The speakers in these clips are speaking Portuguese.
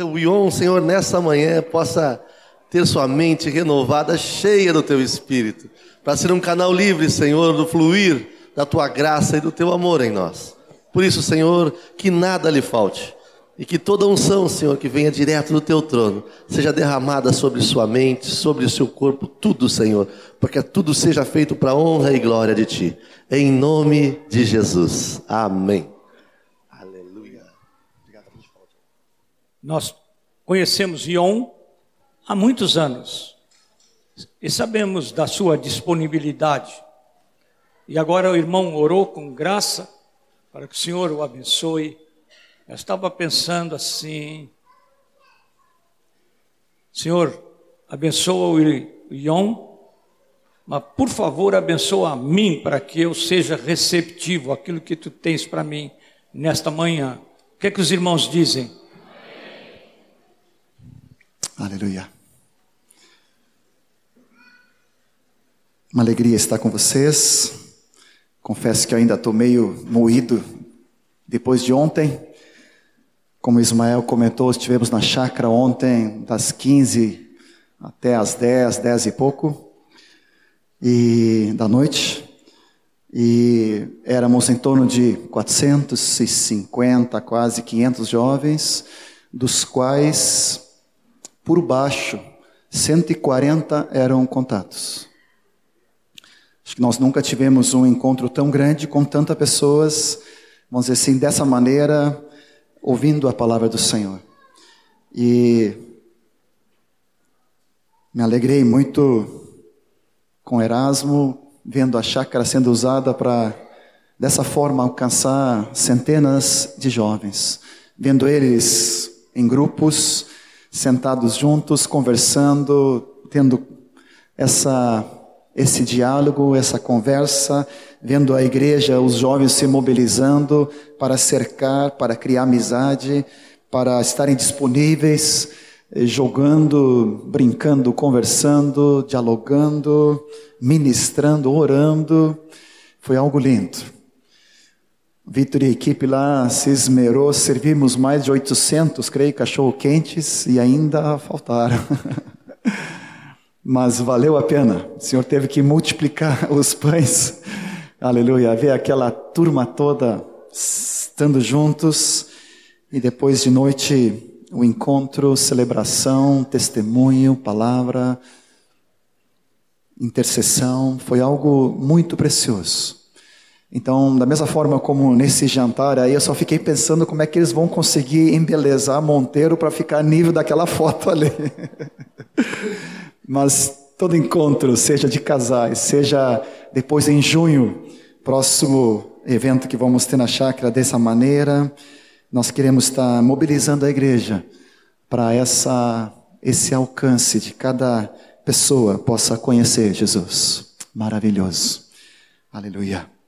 Que o Ion, Senhor, nessa manhã possa ter sua mente renovada, cheia do teu espírito, para ser um canal livre, Senhor, do fluir da tua graça e do teu amor em nós. Por isso, Senhor, que nada lhe falte. E que toda unção, Senhor, que venha direto do teu trono, seja derramada sobre sua mente, sobre o seu corpo, tudo, Senhor, porque tudo seja feito para honra e glória de ti. Em nome de Jesus. Amém. Nós conhecemos Ion há muitos anos e sabemos da sua disponibilidade. E agora o irmão orou com graça para que o Senhor o abençoe. Eu estava pensando assim, Senhor, abençoa o Ion, mas por favor abençoa a mim para que eu seja receptivo àquilo que tu tens para mim nesta manhã. O que é que os irmãos dizem? Aleluia. Uma alegria estar com vocês. Confesso que ainda estou meio moído depois de ontem. Como Ismael comentou, estivemos na chácara ontem, das 15 até as 10, 10 e pouco, e da noite. E éramos em torno de 450, quase 500 jovens, dos quais por baixo, 140 eram contatos. Acho que nós nunca tivemos um encontro tão grande com tantas pessoas, vamos dizer assim, dessa maneira, ouvindo a palavra do Senhor. E me alegrei muito com Erasmo, vendo a chácara sendo usada para, dessa forma, alcançar centenas de jovens, vendo eles em grupos sentados juntos, conversando, tendo essa, esse diálogo, essa conversa, vendo a igreja, os jovens se mobilizando para cercar, para criar amizade, para estarem disponíveis, eh, jogando, brincando, conversando, dialogando, ministrando, orando. Foi algo lindo. Vitor e equipe lá se esmerou, servimos mais de 800, creio, cachorro-quentes e ainda faltaram. Mas valeu a pena. O Senhor teve que multiplicar os pães. Aleluia. Ver aquela turma toda estando juntos e depois de noite o encontro, celebração, testemunho, palavra, intercessão, foi algo muito precioso. Então, da mesma forma como nesse jantar aí, eu só fiquei pensando como é que eles vão conseguir embelezar Monteiro para ficar nível daquela foto ali. Mas todo encontro, seja de casais, seja depois em junho, próximo evento que vamos ter na chácara dessa maneira, nós queremos estar mobilizando a igreja para essa esse alcance de cada pessoa possa conhecer Jesus. Maravilhoso. Aleluia.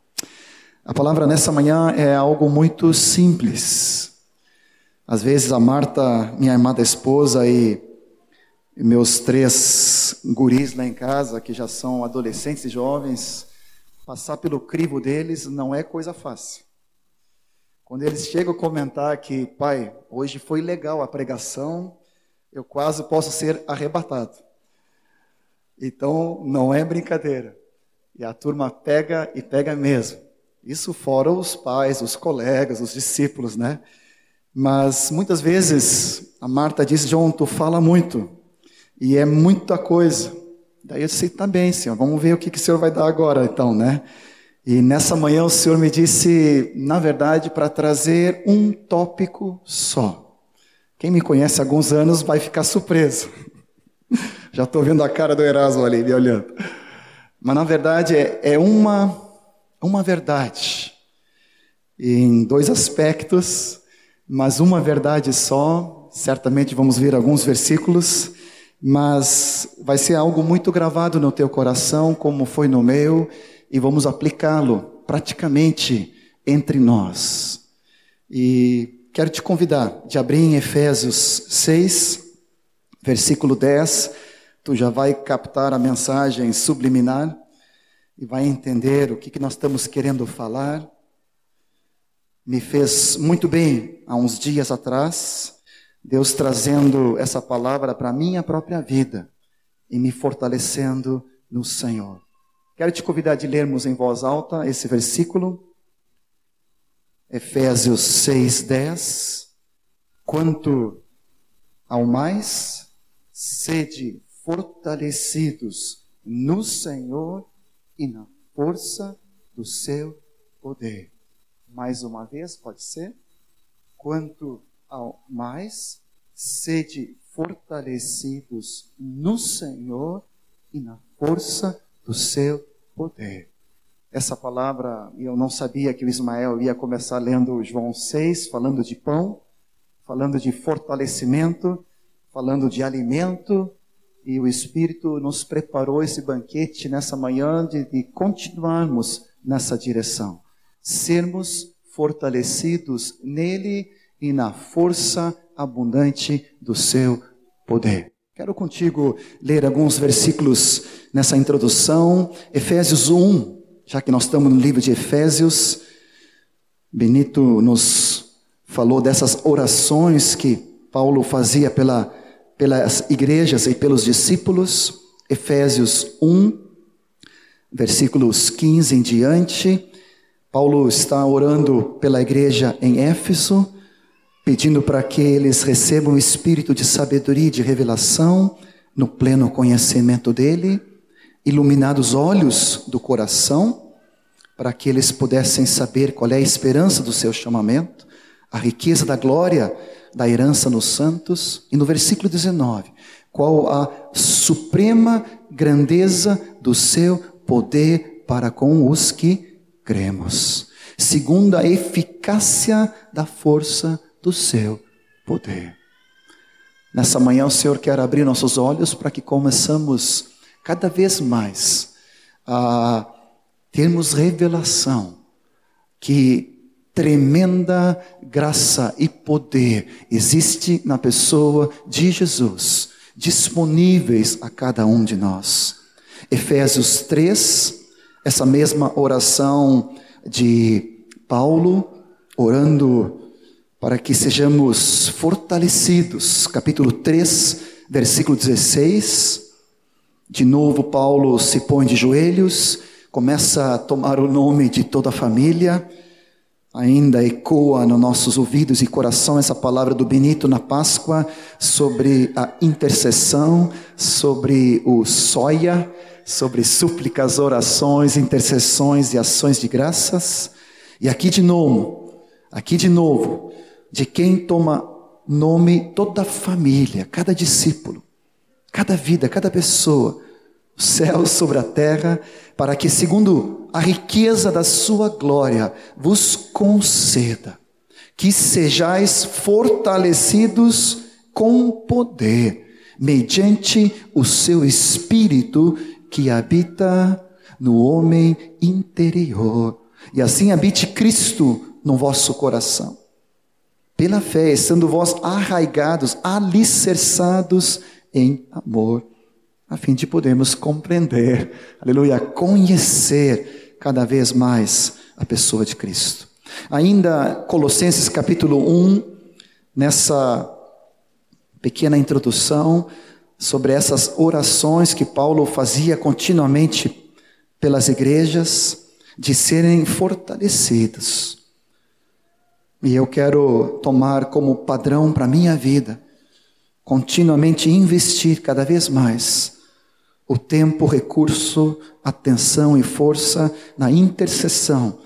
A palavra nessa manhã é algo muito simples. Às vezes a Marta, minha amada esposa, e meus três guris lá em casa, que já são adolescentes e jovens, passar pelo crivo deles não é coisa fácil. Quando eles chegam a comentar que, pai, hoje foi legal a pregação, eu quase posso ser arrebatado. Então, não é brincadeira. E a turma pega e pega mesmo. Isso fora os pais, os colegas, os discípulos, né? Mas muitas vezes a Marta diz: João, tu fala muito e é muita coisa. Daí eu disse: tá bem, Senhor, vamos ver o que, que o Senhor vai dar agora, então, né? E nessa manhã o Senhor me disse, na verdade, para trazer um tópico só. Quem me conhece há alguns anos vai ficar surpreso. Já estou vendo a cara do Erasmo ali me olhando. Mas na verdade é, é uma uma verdade em dois aspectos, mas uma verdade só. Certamente vamos ver alguns versículos, mas vai ser algo muito gravado no teu coração, como foi no meu, e vamos aplicá-lo praticamente entre nós. E quero te convidar de abrir em Efésios 6, versículo 10. Tu já vai captar a mensagem subliminar e vai entender o que, que nós estamos querendo falar. Me fez muito bem há uns dias atrás, Deus trazendo essa palavra para a minha própria vida e me fortalecendo no Senhor. Quero te convidar de lermos em voz alta esse versículo, Efésios 6, 10. Quanto ao mais, sede fortalecidos no Senhor e na força do seu poder. Mais uma vez, pode ser? Quanto ao mais, sede fortalecidos no Senhor e na força do seu poder. Essa palavra, eu não sabia que o Ismael ia começar lendo João 6, falando de pão, falando de fortalecimento, falando de alimento, e o Espírito nos preparou esse banquete nessa manhã de, de continuarmos nessa direção. Sermos fortalecidos nele e na força abundante do seu poder. Quero contigo ler alguns versículos nessa introdução. Efésios 1, já que nós estamos no livro de Efésios. Benito nos falou dessas orações que Paulo fazia pela, pelas igrejas e pelos discípulos. Efésios 1, versículos 15 em diante. Paulo está orando pela igreja em Éfeso pedindo para que eles recebam o espírito de sabedoria e de revelação no pleno conhecimento dele, iluminados os olhos do coração, para que eles pudessem saber qual é a esperança do seu chamamento, a riqueza da glória da herança nos santos, e no versículo 19, qual a suprema grandeza do seu poder para com os que cremos, segundo a eficácia da força do seu poder. Nessa manhã o Senhor quer abrir nossos olhos para que começamos cada vez mais a termos revelação que tremenda graça e poder existe na pessoa de Jesus, disponíveis a cada um de nós. Efésios 3, essa mesma oração de Paulo, orando para que sejamos fortalecidos. Capítulo 3, versículo 16. De novo, Paulo se põe de joelhos, começa a tomar o nome de toda a família. Ainda ecoa nos nossos ouvidos e coração essa palavra do Benito na Páscoa sobre a intercessão, sobre o soia, sobre súplicas, orações, intercessões e ações de graças. E aqui de novo, aqui de novo, de quem toma nome toda a família, cada discípulo, cada vida, cada pessoa, o céu sobre a terra, para que, segundo a riqueza da sua glória, vos conceda que sejais fortalecidos com poder, mediante o seu espírito que habita no homem interior. E assim habite Cristo no vosso coração pela fé, estando vós arraigados, alicerçados em amor, a fim de podermos compreender, aleluia, conhecer cada vez mais a pessoa de Cristo. Ainda Colossenses capítulo 1, nessa pequena introdução sobre essas orações que Paulo fazia continuamente pelas igrejas, de serem fortalecidos e eu quero tomar como padrão para minha vida, continuamente investir cada vez mais o tempo, recurso, atenção e força na intercessão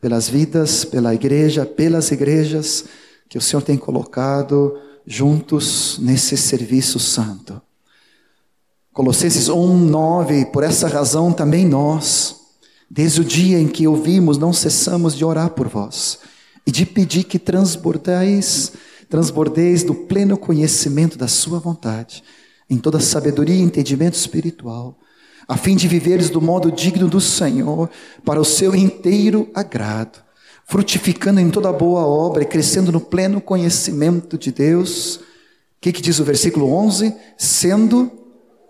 pelas vidas, pela igreja, pelas igrejas que o Senhor tem colocado juntos nesse serviço santo. Colossenses 1, 9, por essa razão também nós, desde o dia em que ouvimos, não cessamos de orar por vós e de pedir que transbordeis, transbordeis do pleno conhecimento da sua vontade, em toda sabedoria e entendimento espiritual, a fim de viveres do modo digno do Senhor, para o seu inteiro agrado, frutificando em toda boa obra e crescendo no pleno conhecimento de Deus. O que, que diz o versículo 11? Sendo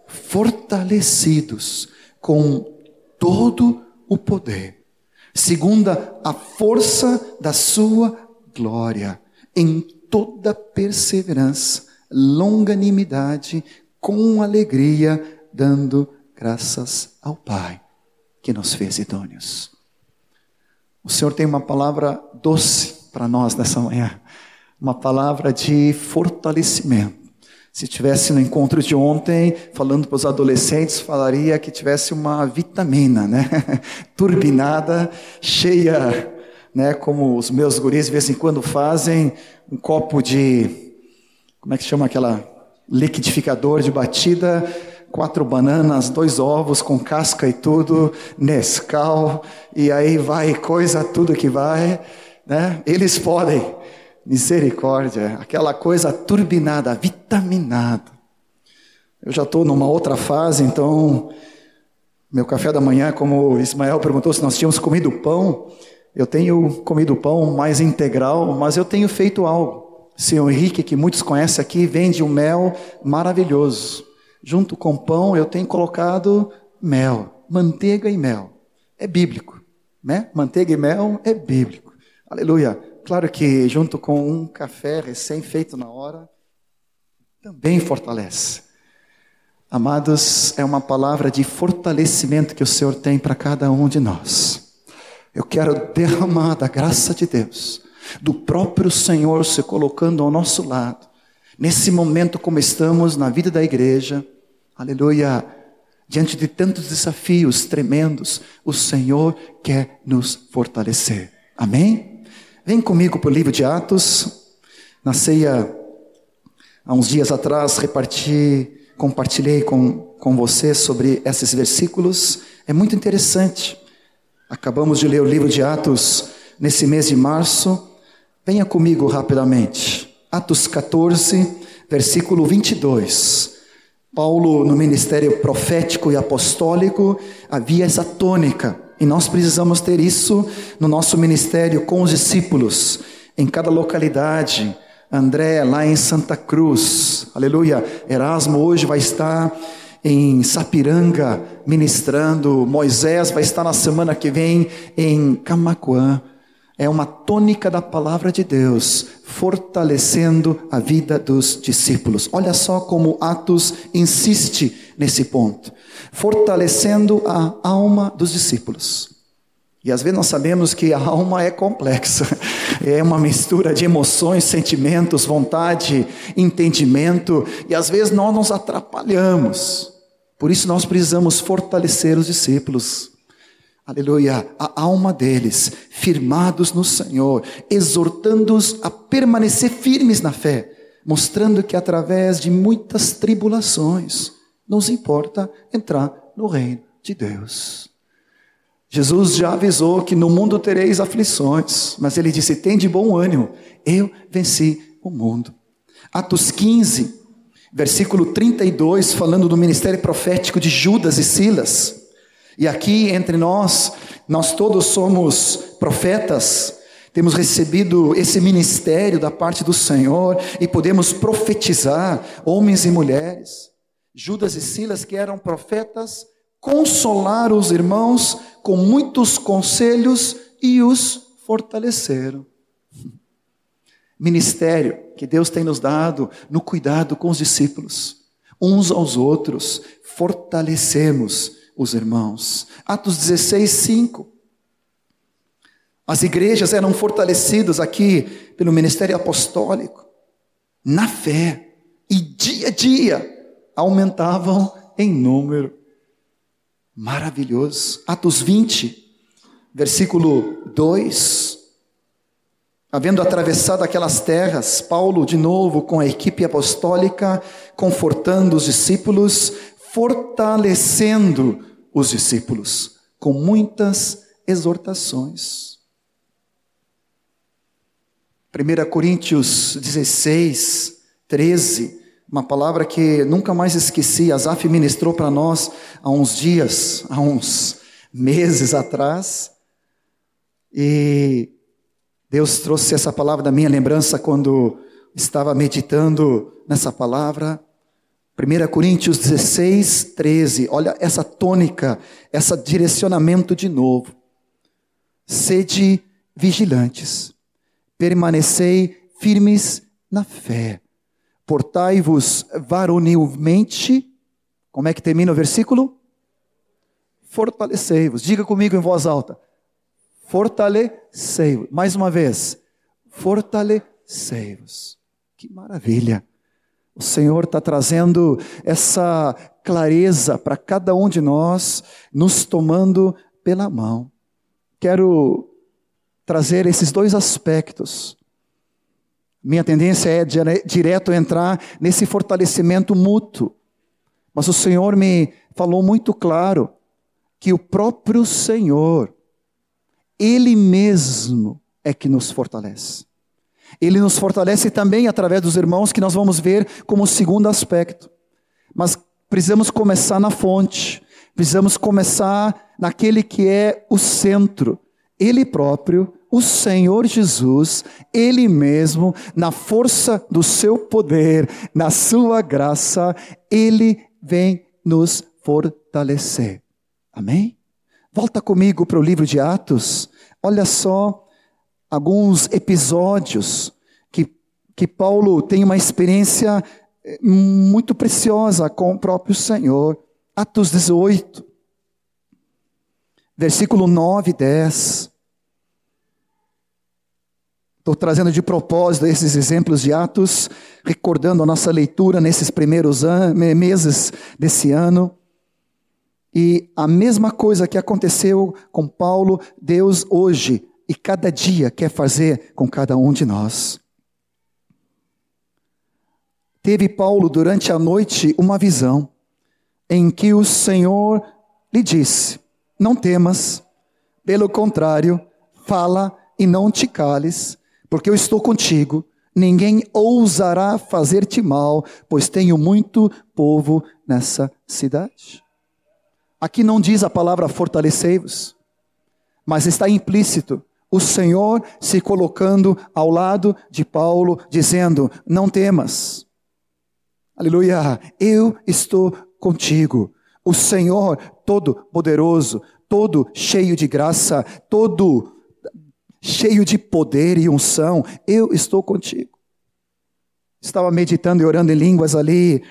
fortalecidos com todo o poder segunda a força da sua glória, em toda perseverança, longanimidade, com alegria, dando graças ao Pai que nos fez idôneos. O Senhor tem uma palavra doce para nós nessa manhã, uma palavra de fortalecimento. Se tivesse no encontro de ontem, falando para os adolescentes, falaria que tivesse uma vitamina, né? Turbinada, cheia, né? Como os meus guris de vez em quando fazem, um copo de, como é que chama aquela liquidificador de batida, quatro bananas, dois ovos com casca e tudo, Nescau, e aí vai coisa tudo que vai, né? Eles podem. Misericórdia, aquela coisa turbinada, vitaminada. Eu já estou numa outra fase, então, meu café da manhã, como o Ismael perguntou se nós tínhamos comido pão, eu tenho comido pão mais integral, mas eu tenho feito algo. Senhor Henrique, que muitos conhecem aqui, vende um mel maravilhoso. Junto com pão, eu tenho colocado mel, manteiga e mel. É bíblico, né? Manteiga e mel é bíblico. Aleluia. Claro que junto com um café recém-feito na hora, também fortalece. Amados, é uma palavra de fortalecimento que o Senhor tem para cada um de nós. Eu quero derramar da graça de Deus, do próprio Senhor se colocando ao nosso lado, nesse momento como estamos na vida da igreja, aleluia, diante de tantos desafios tremendos, o Senhor quer nos fortalecer. Amém? Vem comigo para o livro de Atos. Na ceia, há uns dias atrás, reparti, compartilhei com, com você sobre esses versículos. É muito interessante. Acabamos de ler o livro de Atos nesse mês de março. Venha comigo rapidamente. Atos 14, versículo 22. Paulo, no ministério profético e apostólico, havia essa tônica e nós precisamos ter isso no nosso ministério com os discípulos, em cada localidade. André, lá em Santa Cruz, aleluia. Erasmo hoje vai estar em Sapiranga ministrando. Moisés vai estar na semana que vem em Camacuã é uma tônica da palavra de Deus, fortalecendo a vida dos discípulos. Olha só como Atos insiste nesse ponto, fortalecendo a alma dos discípulos. E às vezes nós sabemos que a alma é complexa, é uma mistura de emoções, sentimentos, vontade, entendimento, e às vezes nós nos atrapalhamos. Por isso nós precisamos fortalecer os discípulos aleluia, a alma deles, firmados no Senhor, exortando-os a permanecer firmes na fé, mostrando que através de muitas tribulações, nos importa entrar no reino de Deus. Jesus já avisou que no mundo tereis aflições, mas ele disse: tem de bom ânimo, eu venci o mundo. Atos 15, versículo 32, falando do ministério profético de Judas e Silas. E aqui entre nós, nós todos somos profetas, temos recebido esse ministério da parte do Senhor e podemos profetizar, homens e mulheres. Judas e Silas, que eram profetas, consolaram os irmãos com muitos conselhos e os fortaleceram. Ministério que Deus tem nos dado no cuidado com os discípulos, uns aos outros, fortalecemos os irmãos. Atos 16, 5. As igrejas eram fortalecidas aqui pelo ministério apostólico, na fé, e dia a dia aumentavam em número. Maravilhoso. Atos 20, versículo 2. Havendo atravessado aquelas terras, Paulo, de novo, com a equipe apostólica, confortando os discípulos, fortalecendo os discípulos com muitas exortações. 1 Coríntios 16, 13, uma palavra que nunca mais esqueci, Asaf ministrou para nós há uns dias, há uns meses atrás, e Deus trouxe essa palavra da minha lembrança quando estava meditando nessa palavra. 1 Coríntios 16, 13. Olha essa tônica, esse direcionamento de novo. Sede vigilantes, permanecei firmes na fé. Portai-vos varonilmente. Como é que termina o versículo? Fortalecei-vos. Diga comigo em voz alta. Fortalecei-vos. Mais uma vez. Fortalecei-vos. Que maravilha. O Senhor está trazendo essa clareza para cada um de nós, nos tomando pela mão. Quero trazer esses dois aspectos. Minha tendência é direto entrar nesse fortalecimento mútuo. Mas o Senhor me falou muito claro que o próprio Senhor, Ele mesmo é que nos fortalece. Ele nos fortalece também através dos irmãos, que nós vamos ver como segundo aspecto. Mas precisamos começar na fonte, precisamos começar naquele que é o centro, Ele próprio, o Senhor Jesus, Ele mesmo, na força do seu poder, na sua graça, Ele vem nos fortalecer. Amém? Volta comigo para o livro de Atos, olha só alguns episódios que, que Paulo tem uma experiência eh, muito preciosa com o próprio Senhor. Atos 18, versículo 9 e 10. Estou trazendo de propósito esses exemplos de Atos, recordando a nossa leitura nesses primeiros meses desse ano. E a mesma coisa que aconteceu com Paulo, Deus hoje e cada dia quer fazer com cada um de nós. Teve Paulo durante a noite uma visão em que o Senhor lhe disse: Não temas, pelo contrário, fala e não te cales, porque eu estou contigo. Ninguém ousará fazer-te mal, pois tenho muito povo nessa cidade. Aqui não diz a palavra fortalecei-vos, mas está implícito o Senhor se colocando ao lado de Paulo, dizendo: Não temas. Aleluia, eu estou contigo. O Senhor todo-poderoso, todo cheio de graça, todo cheio de poder e unção, eu estou contigo. Estava meditando e orando em línguas ali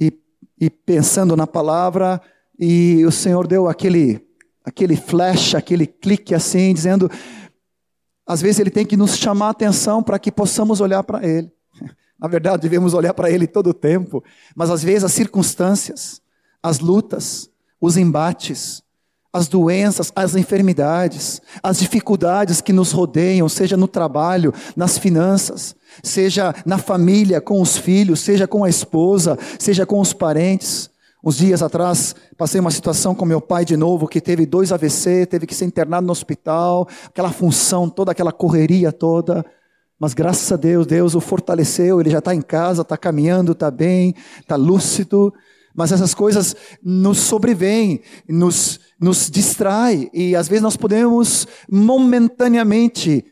e, e pensando na palavra, e o Senhor deu aquele, aquele flash, aquele clique assim, dizendo: às vezes ele tem que nos chamar a atenção para que possamos olhar para ele. Na verdade, devemos olhar para ele todo o tempo, mas às vezes as circunstâncias, as lutas, os embates, as doenças, as enfermidades, as dificuldades que nos rodeiam, seja no trabalho, nas finanças, seja na família, com os filhos, seja com a esposa, seja com os parentes, Uns dias atrás, passei uma situação com meu pai de novo, que teve dois AVC, teve que ser internado no hospital, aquela função toda, aquela correria toda. Mas graças a Deus, Deus o fortaleceu, ele já está em casa, está caminhando, está bem, está lúcido. Mas essas coisas nos sobrevêm, nos, nos distrai e às vezes nós podemos momentaneamente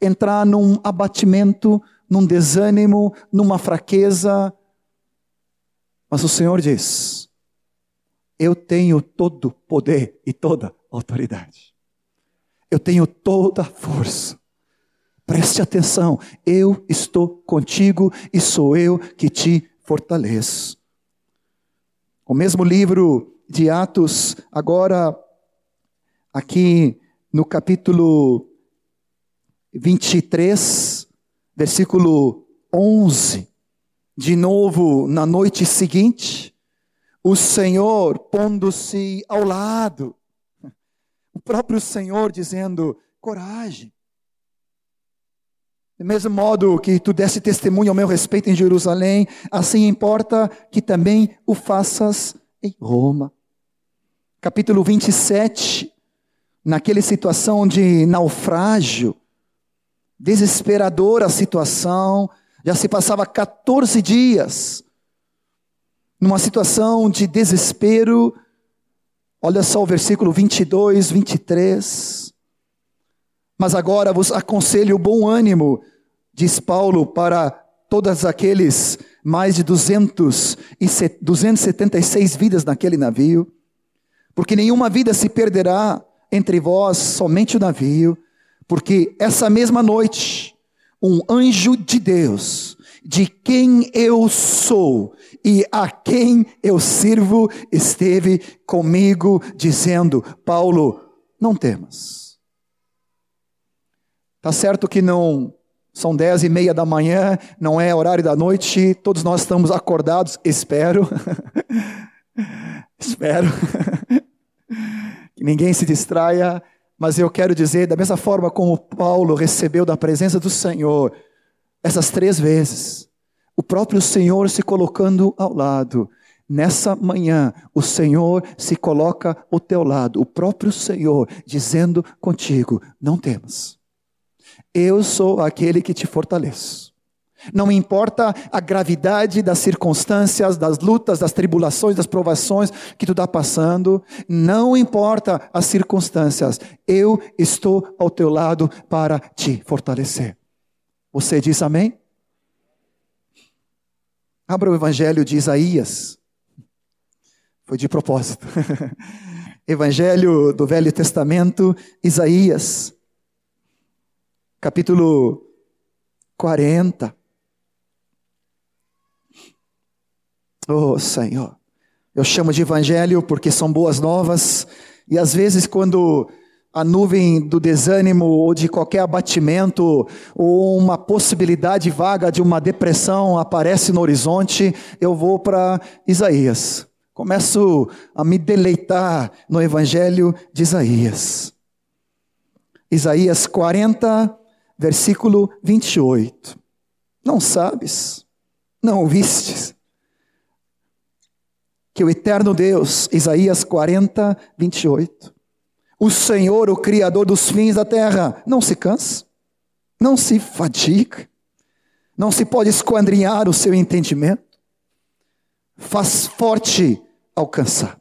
entrar num abatimento, num desânimo, numa fraqueza, mas o Senhor diz: Eu tenho todo poder e toda autoridade. Eu tenho toda a força. Preste atenção, eu estou contigo e sou eu que te fortaleço. O mesmo livro de Atos, agora, aqui no capítulo 23, versículo 11 de novo na noite seguinte, o Senhor pondo-se ao lado, o próprio Senhor dizendo: coragem. Do mesmo modo que tu desse testemunho ao meu respeito em Jerusalém, assim importa que também o faças em Roma. Capítulo 27, naquela situação de naufrágio, desesperadora situação, já se passava 14 dias numa situação de desespero. Olha só o versículo 22, 23. Mas agora vos aconselho o bom ânimo, diz Paulo para todos aqueles mais de 200 e 276 vidas naquele navio, porque nenhuma vida se perderá entre vós, somente o navio, porque essa mesma noite um anjo de Deus, de quem eu sou e a quem eu sirvo, esteve comigo, dizendo: Paulo, não temas. Tá certo que não são dez e meia da manhã, não é horário da noite, todos nós estamos acordados, espero. espero. que ninguém se distraia, mas eu quero dizer, da mesma forma como Paulo recebeu da presença do Senhor, essas três vezes, o próprio Senhor se colocando ao lado. Nessa manhã, o Senhor se coloca ao teu lado, o próprio Senhor dizendo contigo: não temas. Eu sou aquele que te fortaleço. Não importa a gravidade das circunstâncias, das lutas, das tribulações, das provações que tu está passando, não importa as circunstâncias, eu estou ao teu lado para te fortalecer. Você diz amém? Abra o Evangelho de Isaías. Foi de propósito. Evangelho do Velho Testamento, Isaías capítulo 40. Oh, Senhor. Eu chamo de evangelho porque são boas novas, e às vezes, quando a nuvem do desânimo ou de qualquer abatimento ou uma possibilidade vaga de uma depressão aparece no horizonte, eu vou para Isaías. Começo a me deleitar no evangelho de Isaías. Isaías 40, versículo 28. Não sabes, não ouvistes, que o eterno Deus, Isaías 40, 28, o Senhor, o Criador dos fins da terra, não se cansa, não se fadiga, não se pode esquadrinhar o seu entendimento, faz forte ao cansado,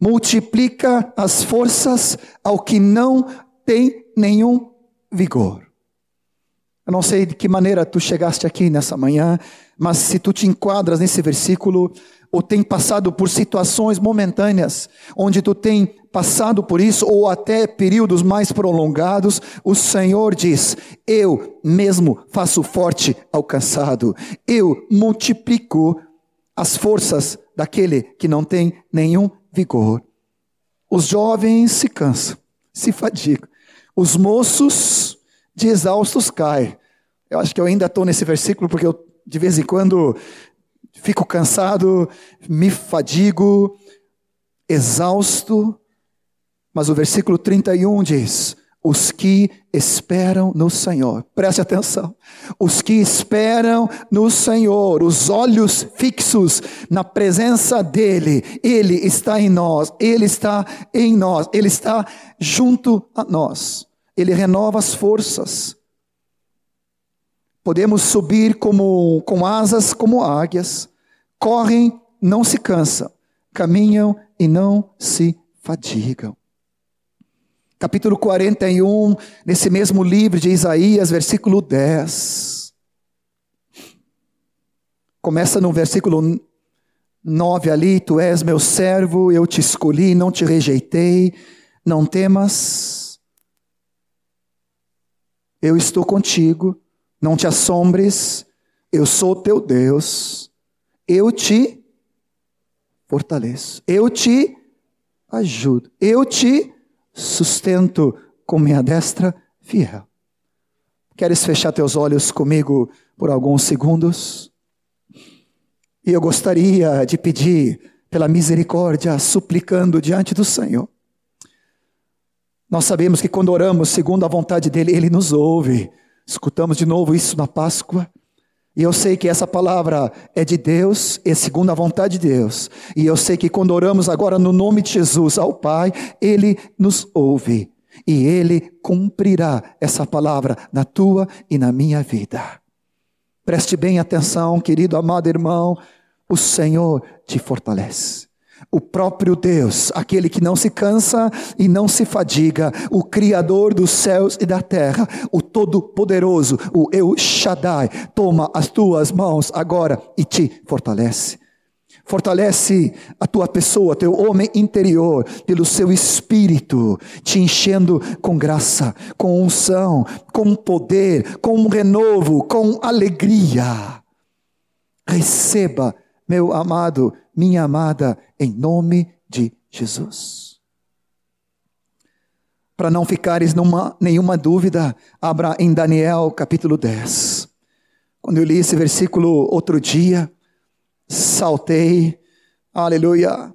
multiplica as forças ao que não tem nenhum vigor. Eu não sei de que maneira tu chegaste aqui nessa manhã, mas se tu te enquadras nesse versículo, ou tem passado por situações momentâneas, onde tu tem passado por isso, ou até períodos mais prolongados, o Senhor diz: Eu mesmo faço forte ao cansado, eu multiplico as forças daquele que não tem nenhum vigor. Os jovens se cansam, se fadigam, os moços de exaustos cai. Eu acho que eu ainda estou nesse versículo porque eu de vez em quando fico cansado, me fadigo, exausto. Mas o versículo 31 diz: os que esperam no Senhor. Preste atenção. Os que esperam no Senhor, os olhos fixos na presença dEle, Ele está em nós, Ele está em nós, Ele está junto a nós ele renova as forças. Podemos subir como, com asas como águias, correm, não se cansam, caminham e não se fadigam. Capítulo 41, nesse mesmo livro de Isaías, versículo 10. Começa no versículo 9 ali: Tu és meu servo, eu te escolhi, não te rejeitei, não temas eu estou contigo, não te assombres, eu sou teu Deus, eu te fortaleço, eu te ajudo, eu te sustento com minha destra fiel. Queres fechar teus olhos comigo por alguns segundos? E eu gostaria de pedir pela misericórdia, suplicando diante do Senhor, nós sabemos que quando oramos segundo a vontade dEle, Ele nos ouve. Escutamos de novo isso na Páscoa. E eu sei que essa palavra é de Deus, é segundo a vontade de Deus. E eu sei que quando oramos agora no nome de Jesus ao Pai, Ele nos ouve. E Ele cumprirá essa palavra na tua e na minha vida. Preste bem atenção, querido amado irmão, o Senhor te fortalece o próprio Deus, aquele que não se cansa e não se fadiga, o Criador dos céus e da terra, o Todo-Poderoso, o Eu Shaddai, toma as tuas mãos agora e te fortalece. Fortalece a tua pessoa, teu homem interior, pelo seu espírito, te enchendo com graça, com unção, com poder, com renovo, com alegria. Receba, meu amado, minha amada, em nome de Jesus. Para não ficares numa, nenhuma dúvida, abra em Daniel capítulo 10. Quando eu li esse versículo outro dia, saltei, aleluia.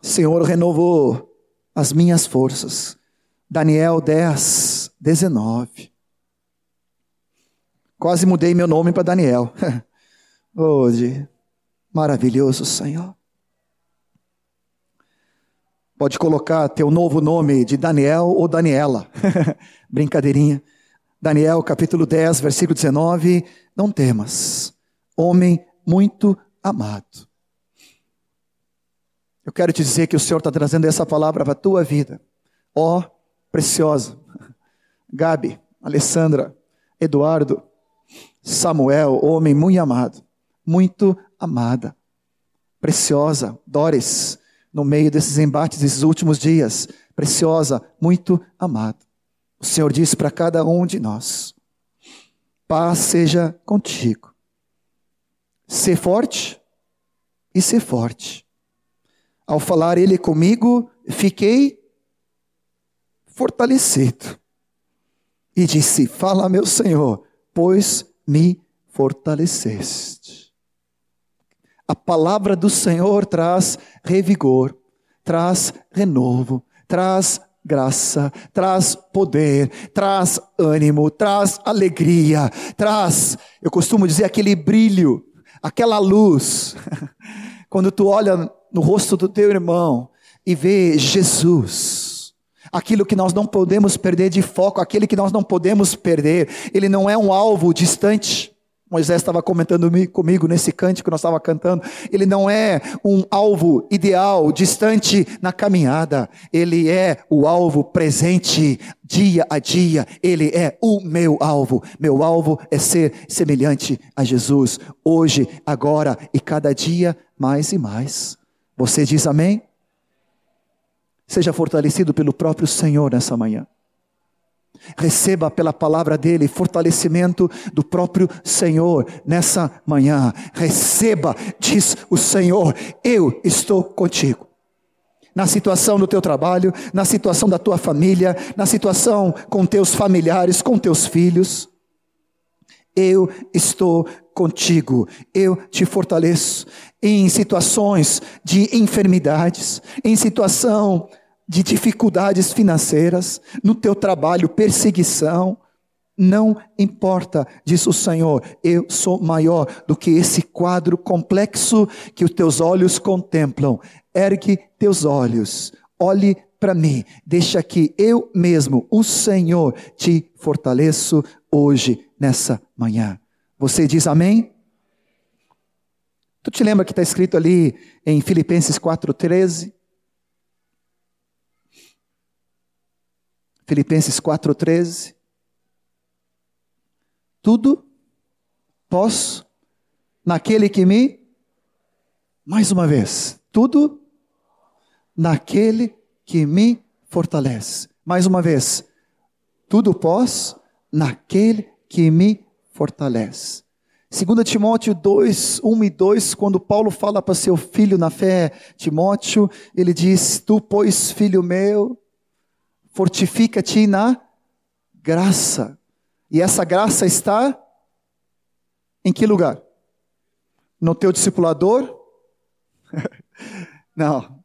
Senhor renovou as minhas forças. Daniel 10, 19. Quase mudei meu nome para Daniel. Hoje, maravilhoso Senhor. Pode colocar teu novo nome de Daniel ou Daniela. Brincadeirinha. Daniel capítulo 10, versículo 19. Não temas, homem muito amado. Eu quero te dizer que o Senhor está trazendo essa palavra para a tua vida. Ó, oh, preciosa. Gabi, Alessandra, Eduardo, Samuel, homem muito amado, muito amada. Preciosa, Doris, no meio desses embates, desses últimos dias. Preciosa, muito amada. O Senhor disse para cada um de nós: paz seja contigo. Ser forte e ser forte. Ao falar ele comigo, fiquei fortalecido. E disse: Fala, meu Senhor, pois me fortaleceste. A palavra do Senhor traz revigor, traz renovo, traz graça, traz poder, traz ânimo, traz alegria, traz, eu costumo dizer, aquele brilho aquela luz, quando tu olha no rosto do teu irmão e vê Jesus, aquilo que nós não podemos perder de foco, aquele que nós não podemos perder, ele não é um alvo distante, Moisés estava comentando comigo nesse cântico que nós estávamos cantando. Ele não é um alvo ideal, distante na caminhada. Ele é o alvo presente, dia a dia. Ele é o meu alvo. Meu alvo é ser semelhante a Jesus, hoje, agora e cada dia mais e mais. Você diz amém? Seja fortalecido pelo próprio Senhor nessa manhã. Receba pela palavra dele fortalecimento do próprio Senhor nessa manhã. Receba, diz o Senhor, eu estou contigo. Na situação do teu trabalho, na situação da tua família, na situação com teus familiares, com teus filhos. Eu estou contigo, eu te fortaleço em situações de enfermidades, em situação de dificuldades financeiras, no teu trabalho, perseguição. Não importa, diz o Senhor, eu sou maior do que esse quadro complexo que os teus olhos contemplam. Ergue teus olhos, olhe para mim, deixa que eu mesmo, o Senhor, te fortaleço hoje, nessa manhã. Você diz amém? Tu te lembra que está escrito ali em Filipenses 4,13? Filipenses 4,13. Tudo posso naquele que me. Mais uma vez. Tudo naquele que me fortalece. Mais uma vez. Tudo posso naquele que me fortalece. 2 Timóteo 2, 1 e 2, quando Paulo fala para seu filho na fé, Timóteo, ele diz: Tu, pois, filho meu, fortifica-te na graça. E essa graça está em que lugar? No teu discipulador? Não.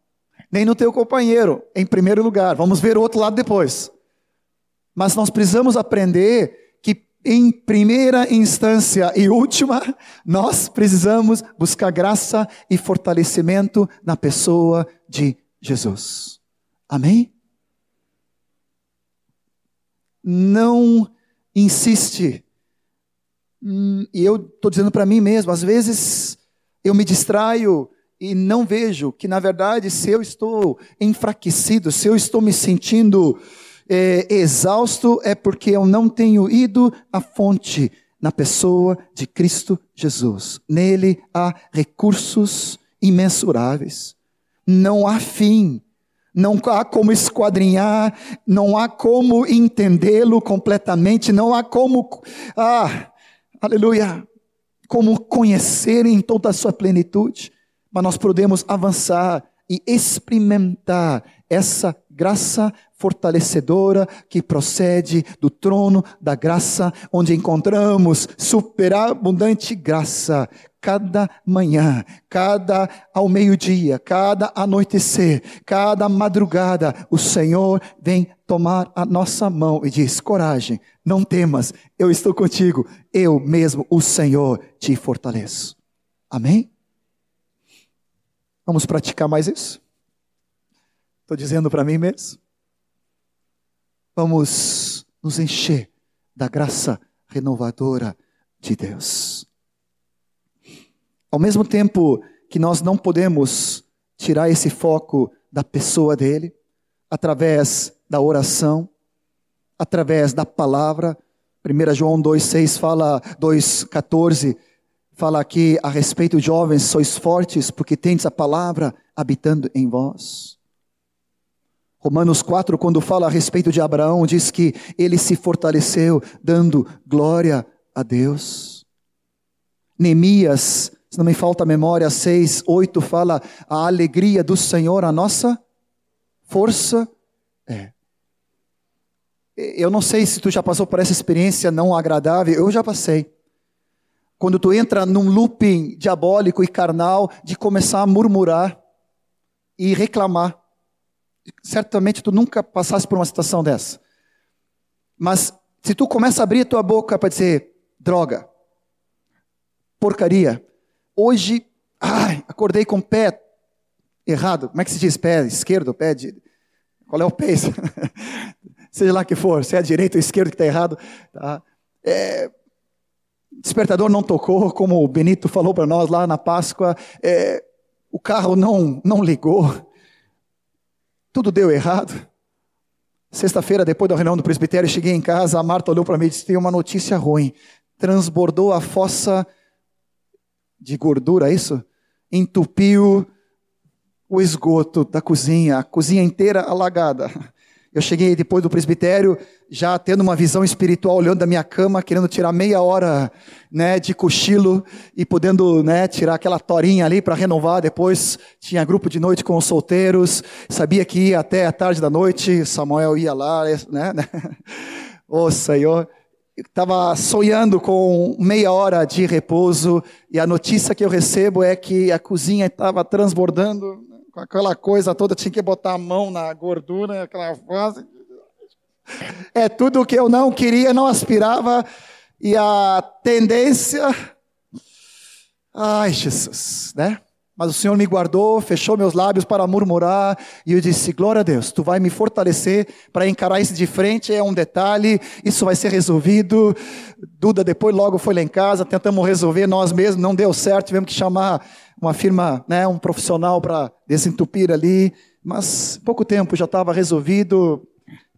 Nem no teu companheiro, em primeiro lugar. Vamos ver o outro lado depois. Mas nós precisamos aprender que, em primeira instância e última, nós precisamos buscar graça e fortalecimento na pessoa de Jesus. Amém? Não insiste. Hum, e eu estou dizendo para mim mesmo, às vezes eu me distraio e não vejo que, na verdade, se eu estou enfraquecido, se eu estou me sentindo é, exausto, é porque eu não tenho ido à fonte na pessoa de Cristo Jesus. Nele há recursos imensuráveis. Não há fim, não há como esquadrinhar, não há como entendê-lo completamente, não há como, ah, aleluia, como conhecer em toda a sua plenitude, mas nós podemos avançar e experimentar essa graça fortalecedora que procede do trono da graça, onde encontramos superabundante graça cada manhã, cada ao meio-dia, cada anoitecer, cada madrugada, o Senhor vem tomar a nossa mão e diz: coragem, não temas, eu estou contigo, eu mesmo, o Senhor, te fortaleço. Amém? Vamos praticar mais isso? Estou dizendo para mim mesmo. Vamos nos encher da graça renovadora de Deus. Ao mesmo tempo que nós não podemos tirar esse foco da pessoa dele, através da oração, através da palavra. 1 João 2,6 fala, 2,14 fala aqui a respeito, jovens, sois fortes, porque tendes a palavra habitando em vós. Romanos 4, quando fala a respeito de Abraão, diz que ele se fortaleceu dando glória a Deus. Neemias, se não me falta a memória, 6, 8 fala a alegria do Senhor, a nossa força é. Eu não sei se tu já passou por essa experiência não agradável, eu já passei. Quando tu entra num looping diabólico e carnal de começar a murmurar e reclamar certamente tu nunca passaste por uma situação dessa. Mas se tu começa a abrir a tua boca para dizer droga, porcaria, hoje, ai, acordei com o pé errado. Como é que se diz pé esquerdo, pé de qual é o pé? Seja lá que for, se é direito ou esquerdo que está errado, tá? É, despertador não tocou, como o Benito falou para nós lá na Páscoa. É, o carro não não ligou. Tudo deu errado. Sexta-feira, depois da reunião do presbitério, cheguei em casa, a Marta olhou para mim e disse: Tem uma notícia ruim. Transbordou a fossa de gordura, é isso? Entupiu o esgoto da cozinha, a cozinha inteira alagada. Eu cheguei depois do presbitério, já tendo uma visão espiritual, olhando da minha cama, querendo tirar meia hora né, de cochilo e podendo né, tirar aquela torinha ali para renovar. Depois tinha grupo de noite com os solteiros, sabia que ia até a tarde da noite, Samuel ia lá, né? Ô oh, Senhor, estava sonhando com meia hora de repouso e a notícia que eu recebo é que a cozinha estava transbordando com aquela coisa toda, tinha que botar a mão na gordura, aquela fase. É tudo o que eu não queria, não aspirava, e a tendência. Ai, Jesus, né? Mas o Senhor me guardou, fechou meus lábios para murmurar, e eu disse: Glória a Deus, tu vai me fortalecer para encarar isso de frente. É um detalhe, isso vai ser resolvido. Duda depois logo foi lá em casa, tentamos resolver nós mesmos, não deu certo, tivemos que chamar uma firma, né, um profissional para desentupir ali, mas pouco tempo já estava resolvido.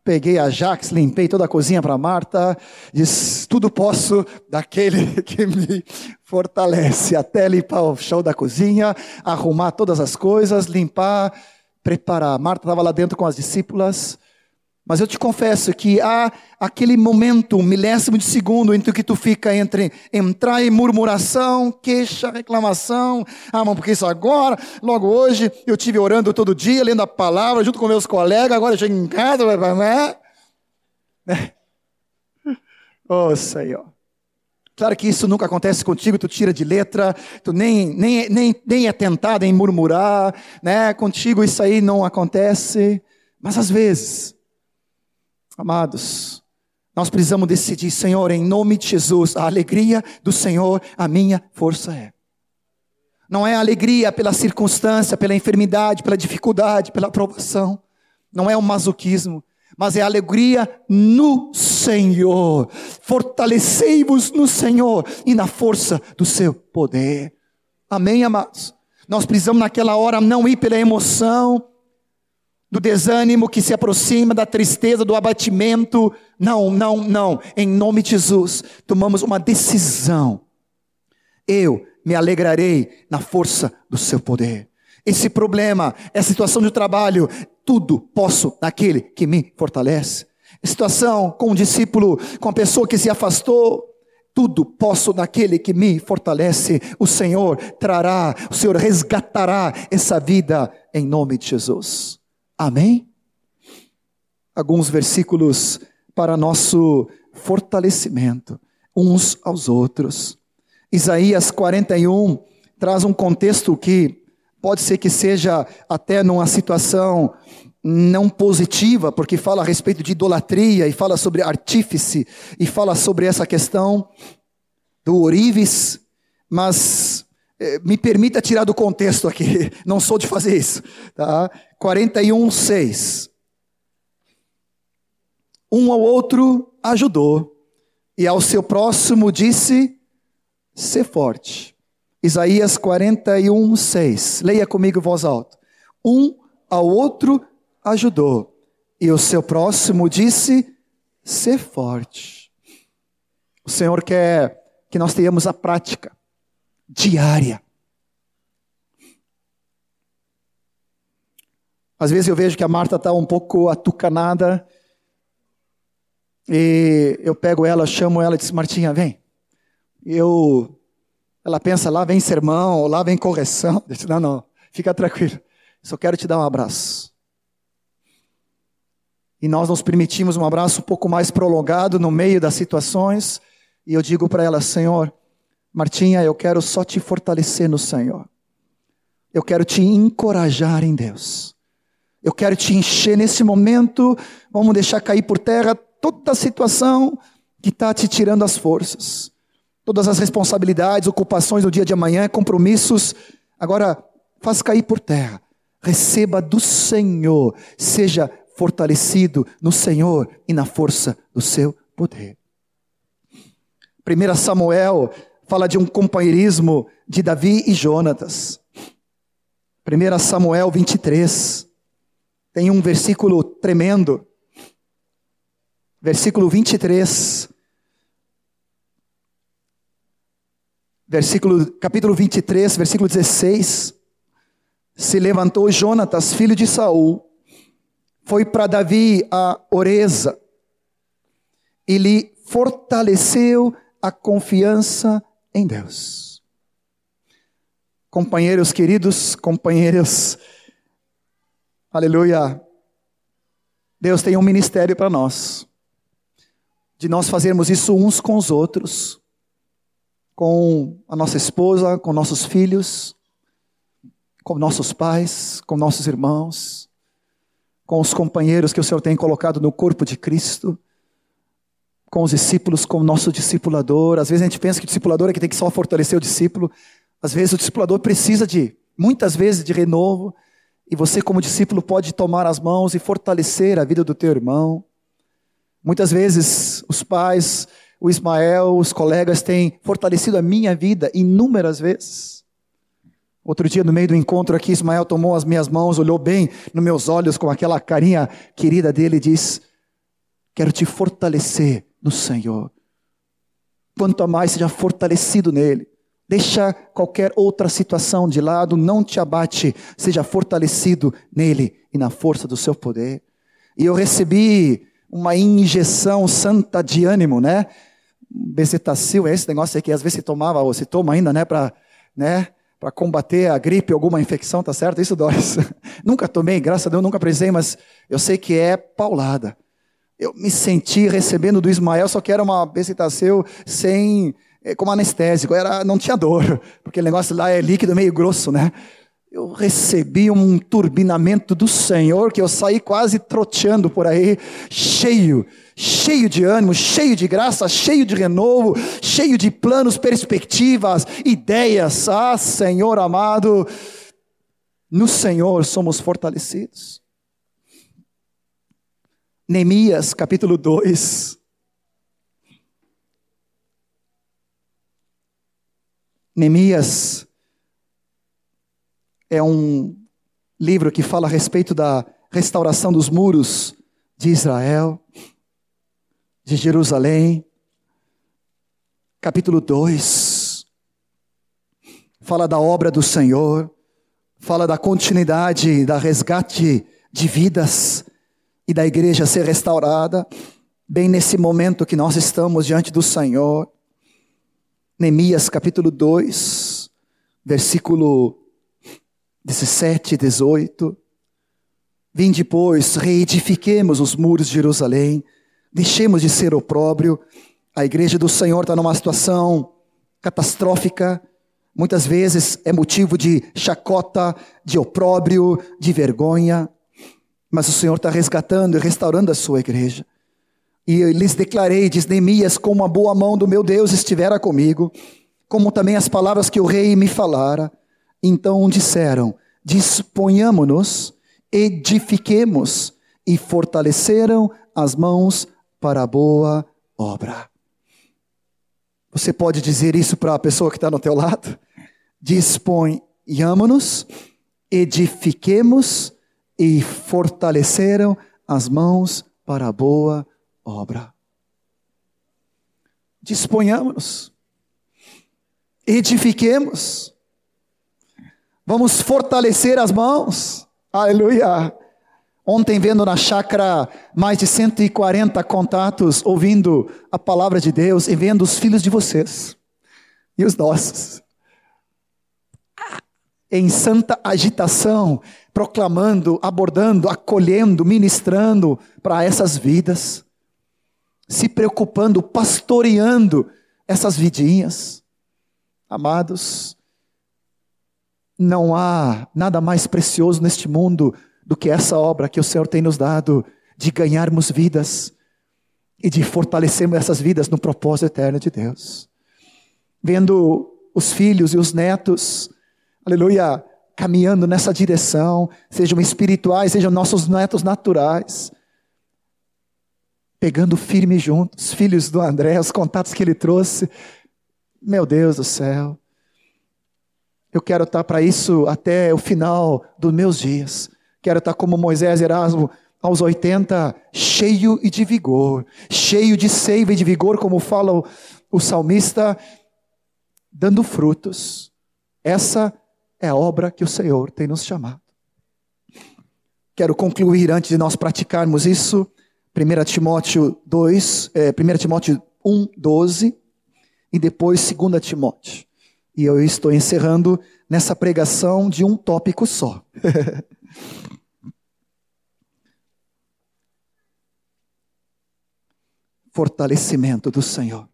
Peguei a Jax, limpei toda a cozinha para Marta, disse: tudo posso daquele que me fortalece. Até limpar o chão da cozinha, arrumar todas as coisas, limpar, preparar. Marta estava lá dentro com as discípulas. Mas eu te confesso que há aquele momento, um milésimo de segundo, entre que tu fica entre entrar em murmuração, queixa, reclamação. Ah, mas porque isso agora? Logo hoje, eu tive orando todo dia, lendo a palavra, junto com meus colegas, agora eu chego em casa, né? Oh, Senhor. Claro que isso nunca acontece contigo, tu tira de letra, tu nem, nem, nem, nem é tentado em murmurar, né? Contigo isso aí não acontece. Mas às vezes, Amados, nós precisamos decidir, Senhor, em nome de Jesus, a alegria do Senhor, a minha força é. Não é alegria pela circunstância, pela enfermidade, pela dificuldade, pela aprovação. Não é o masoquismo, mas é alegria no Senhor. Fortalecei-vos no Senhor e na força do seu poder. Amém, amados? Nós precisamos naquela hora não ir pela emoção, do desânimo que se aproxima, da tristeza, do abatimento. Não, não, não. Em nome de Jesus, tomamos uma decisão. Eu me alegrarei na força do seu poder. Esse problema, essa situação de trabalho, tudo posso naquele que me fortalece. Situação com o discípulo, com a pessoa que se afastou, tudo posso naquele que me fortalece. O Senhor trará, o Senhor resgatará essa vida em nome de Jesus. Amém? Alguns versículos para nosso fortalecimento uns aos outros. Isaías 41 traz um contexto que pode ser que seja até numa situação não positiva, porque fala a respeito de idolatria e fala sobre artífice e fala sobre essa questão do orives, mas eh, me permita tirar do contexto aqui, não sou de fazer isso, tá? 41, 6. Um ao outro ajudou, e ao seu próximo disse: Sê forte. Isaías 41, 6. Leia comigo voz alta. Um ao outro ajudou, e o seu próximo disse: Sê forte. O Senhor quer que nós tenhamos a prática diária. Às vezes eu vejo que a Marta está um pouco atucanada, e eu pego ela, chamo ela e diz: Martinha, vem. Eu, ela pensa, lá vem sermão, lá vem correção. Não, não, fica tranquilo. Só quero te dar um abraço. E nós nos permitimos um abraço um pouco mais prolongado no meio das situações. E eu digo para ela, Senhor, Martinha, eu quero só te fortalecer no Senhor. Eu quero te encorajar em Deus. Eu quero te encher nesse momento. Vamos deixar cair por terra toda a situação que está te tirando as forças. Todas as responsabilidades, ocupações do dia de amanhã, compromissos. Agora, faz cair por terra. Receba do Senhor. Seja fortalecido no Senhor e na força do seu poder. 1 Samuel fala de um companheirismo de Davi e Jonatas. 1 Samuel 23 tem um versículo tremendo. Versículo 23. Versículo, capítulo 23, versículo 16. Se levantou Jonatas, filho de Saul, foi para Davi a Oreza e lhe fortaleceu a confiança em Deus. Companheiros queridos, companheiros, aleluia. Deus tem um ministério para nós, de nós fazermos isso uns com os outros, com a nossa esposa, com nossos filhos, com nossos pais, com nossos irmãos com os companheiros que o Senhor tem colocado no corpo de Cristo, com os discípulos, com o nosso discipulador. Às vezes a gente pensa que o discipulador é que tem que só fortalecer o discípulo. Às vezes o discipulador precisa de, muitas vezes, de renovo. E você, como discípulo, pode tomar as mãos e fortalecer a vida do teu irmão. Muitas vezes os pais, o Ismael, os colegas têm fortalecido a minha vida inúmeras vezes. Outro dia, no meio do encontro aqui, Ismael tomou as minhas mãos, olhou bem nos meus olhos com aquela carinha querida dele e disse: Quero te fortalecer no Senhor. Quanto a mais seja fortalecido nele. Deixa qualquer outra situação de lado, não te abate, seja fortalecido nele e na força do seu poder. E eu recebi uma injeção santa de ânimo, né? Bezetacil, é esse negócio aí que às vezes se tomava, ou se toma ainda, né? Para, né? combater a gripe, alguma infecção, tá certo? Isso dói. nunca tomei, graças a Deus nunca precisei, mas eu sei que é paulada. Eu me senti recebendo do Ismael, só que era uma becitaceu sem, eh, como anestésico, era, não tinha dor, porque o negócio lá é líquido meio grosso, né? Eu recebi um turbinamento do Senhor que eu saí quase troteando por aí, cheio cheio de ânimo, cheio de graça, cheio de renovo, cheio de planos, perspectivas, ideias. Ah, Senhor amado, no Senhor somos fortalecidos. Neemias capítulo 2. Neemias é um livro que fala a respeito da restauração dos muros de Israel, de Jerusalém. Capítulo 2 fala da obra do Senhor, fala da continuidade, da resgate de vidas e da igreja ser restaurada, bem nesse momento que nós estamos diante do Senhor. Neemias capítulo 2, versículo 17 e 18. Vinde, pois, reedifiquemos os muros de Jerusalém, deixemos de ser opróbrio. A igreja do Senhor está numa situação catastrófica, muitas vezes é motivo de chacota, de opróbrio, de vergonha, mas o Senhor está resgatando e restaurando a sua igreja. E eu lhes declarei, diz Neemias, como a boa mão do meu Deus estivera comigo, como também as palavras que o rei me falara. Então disseram: Disponhamo-nos edifiquemos, e fortaleceram as mãos para a boa obra. Você pode dizer isso para a pessoa que está no teu lado? Disponhamos-nos, edifiquemos e fortaleceram as mãos para a boa obra. Disponhamos-nos, edifiquemos, vamos fortalecer as mãos Aleluia. Ontem, vendo na chácara mais de 140 contatos, ouvindo a palavra de Deus e vendo os filhos de vocês e os nossos, em santa agitação, proclamando, abordando, acolhendo, ministrando para essas vidas, se preocupando, pastoreando essas vidinhas. Amados, não há nada mais precioso neste mundo do que essa obra que o Senhor tem nos dado de ganharmos vidas e de fortalecermos essas vidas no propósito eterno de Deus. Vendo os filhos e os netos, aleluia, caminhando nessa direção, sejam espirituais, sejam nossos netos naturais, pegando firme juntos, filhos do André, os contatos que ele trouxe. Meu Deus do céu. Eu quero estar para isso até o final dos meus dias. Quero estar como Moisés Erasmo, aos 80, cheio e de vigor, cheio de seiva e de vigor, como fala o, o salmista, dando frutos. Essa é a obra que o Senhor tem nos chamado. Quero concluir antes de nós praticarmos isso, 1 Timóteo 2, é, 1 Timóteo 1, 12, e depois 2 Timóteo. E eu estou encerrando nessa pregação de um tópico só. Fortalecimento do Senhor.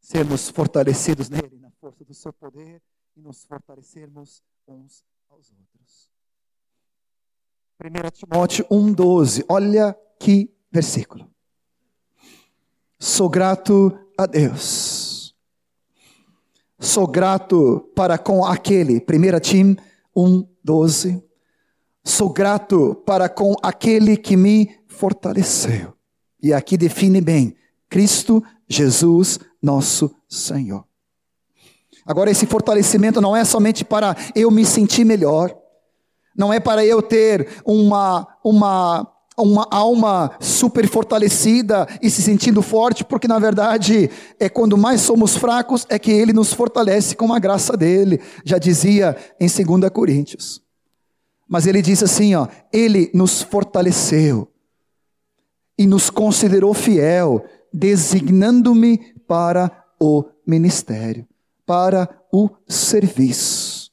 Sermos fortalecidos nele, na força do seu poder, e nos fortalecermos uns aos outros. 1 Timóteo 1,12. Olha que versículo. Sou grato a Deus Sou grato para com aquele, 1 Tim 1, 12. Sou grato para com aquele que me fortaleceu. E aqui define bem: Cristo Jesus, nosso Senhor. Agora, esse fortalecimento não é somente para eu me sentir melhor, não é para eu ter uma, uma uma alma super fortalecida e se sentindo forte, porque na verdade é quando mais somos fracos é que ele nos fortalece com a graça dele, já dizia em 2 Coríntios. Mas ele diz assim, ó, ele nos fortaleceu e nos considerou fiel, designando-me para o ministério, para o serviço,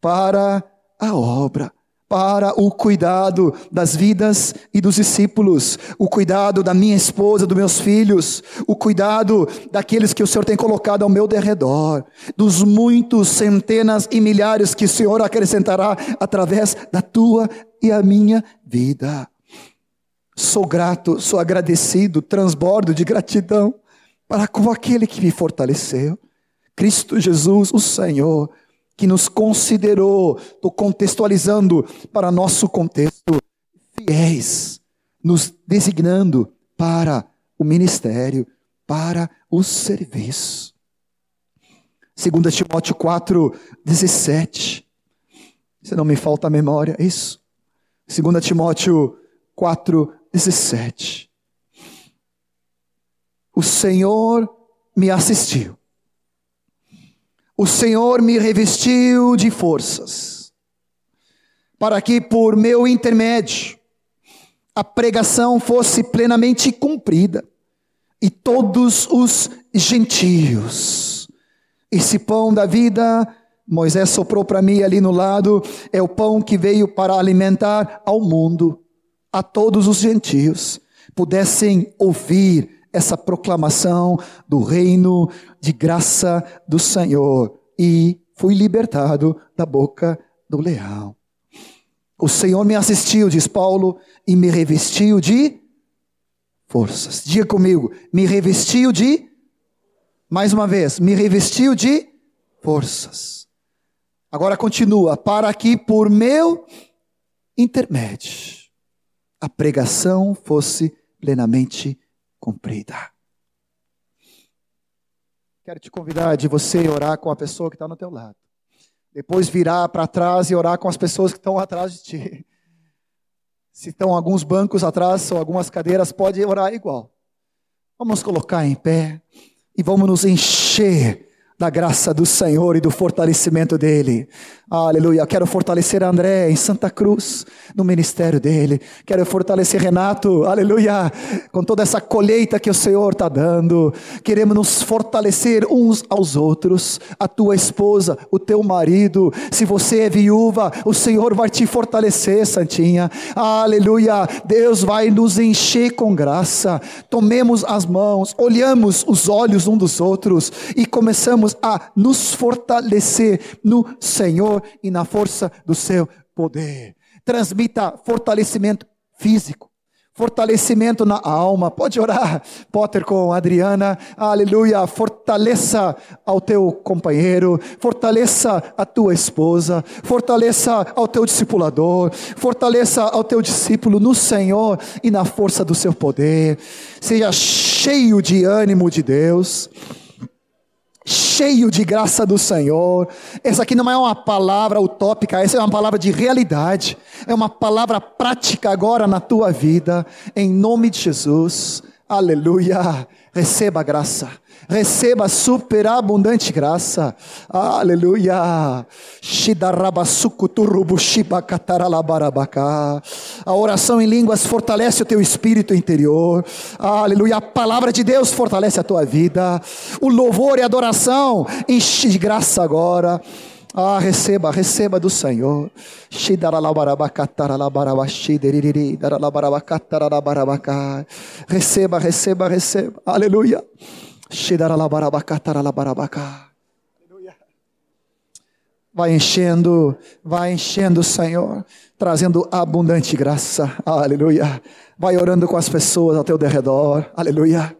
para a obra para o cuidado das vidas e dos discípulos, o cuidado da minha esposa, dos meus filhos, o cuidado daqueles que o Senhor tem colocado ao meu derredor, dos muitos centenas e milhares que o Senhor acrescentará através da tua e a minha vida. Sou grato, sou agradecido, transbordo de gratidão para com aquele que me fortaleceu, Cristo Jesus, o Senhor que nos considerou, estou contextualizando para nosso contexto, fiéis, nos designando para o ministério, para o serviço. 2 Timóteo 4, 17. Se não me falta a memória, isso. 2 Timóteo 4, 17. O Senhor me assistiu. O Senhor me revestiu de forças, para que por meu intermédio a pregação fosse plenamente cumprida e todos os gentios. Esse pão da vida, Moisés soprou para mim ali no lado, é o pão que veio para alimentar ao mundo, a todos os gentios, pudessem ouvir essa proclamação do reino de graça do Senhor e fui libertado da boca do leão. O Senhor me assistiu, diz Paulo, e me revestiu de forças. Diga comigo, me revestiu de, mais uma vez, me revestiu de forças. Agora continua, para que por meu intermédio a pregação fosse plenamente cumprida. Quero te convidar de você orar com a pessoa que está no teu lado. Depois virar para trás e orar com as pessoas que estão atrás de ti. Se estão alguns bancos atrás ou algumas cadeiras, pode orar igual. Vamos colocar em pé e vamos nos encher da graça do Senhor e do fortalecimento dele. Aleluia. Quero fortalecer André em Santa Cruz, no ministério dele. Quero fortalecer Renato, aleluia, com toda essa colheita que o Senhor está dando. Queremos nos fortalecer uns aos outros. A tua esposa, o teu marido. Se você é viúva, o Senhor vai te fortalecer, Santinha. Aleluia. Deus vai nos encher com graça. Tomemos as mãos, olhamos os olhos um dos outros e começamos a nos fortalecer no Senhor e na força do seu poder. Transmita fortalecimento físico fortalecimento na alma. Pode orar, Potter com Adriana. Aleluia. Fortaleça ao teu companheiro, fortaleça a tua esposa, fortaleça ao teu discipulador, fortaleça ao teu discípulo no Senhor e na força do seu poder. Seja cheio de ânimo de Deus cheio de graça do Senhor. Essa aqui não é uma palavra utópica, essa é uma palavra de realidade, é uma palavra prática agora na tua vida, em nome de Jesus. Aleluia. Receba graça receba superabundante graça. Aleluia. A oração em línguas fortalece o teu espírito interior. Aleluia. A palavra de Deus fortalece a tua vida. O louvor e a adoração enche de graça agora. Ah, receba, receba do Senhor. Receba, receba, receba. Aleluia. Vai enchendo, vai enchendo, Senhor, trazendo abundante graça. Aleluia. Vai orando com as pessoas ao teu derredor. Aleluia.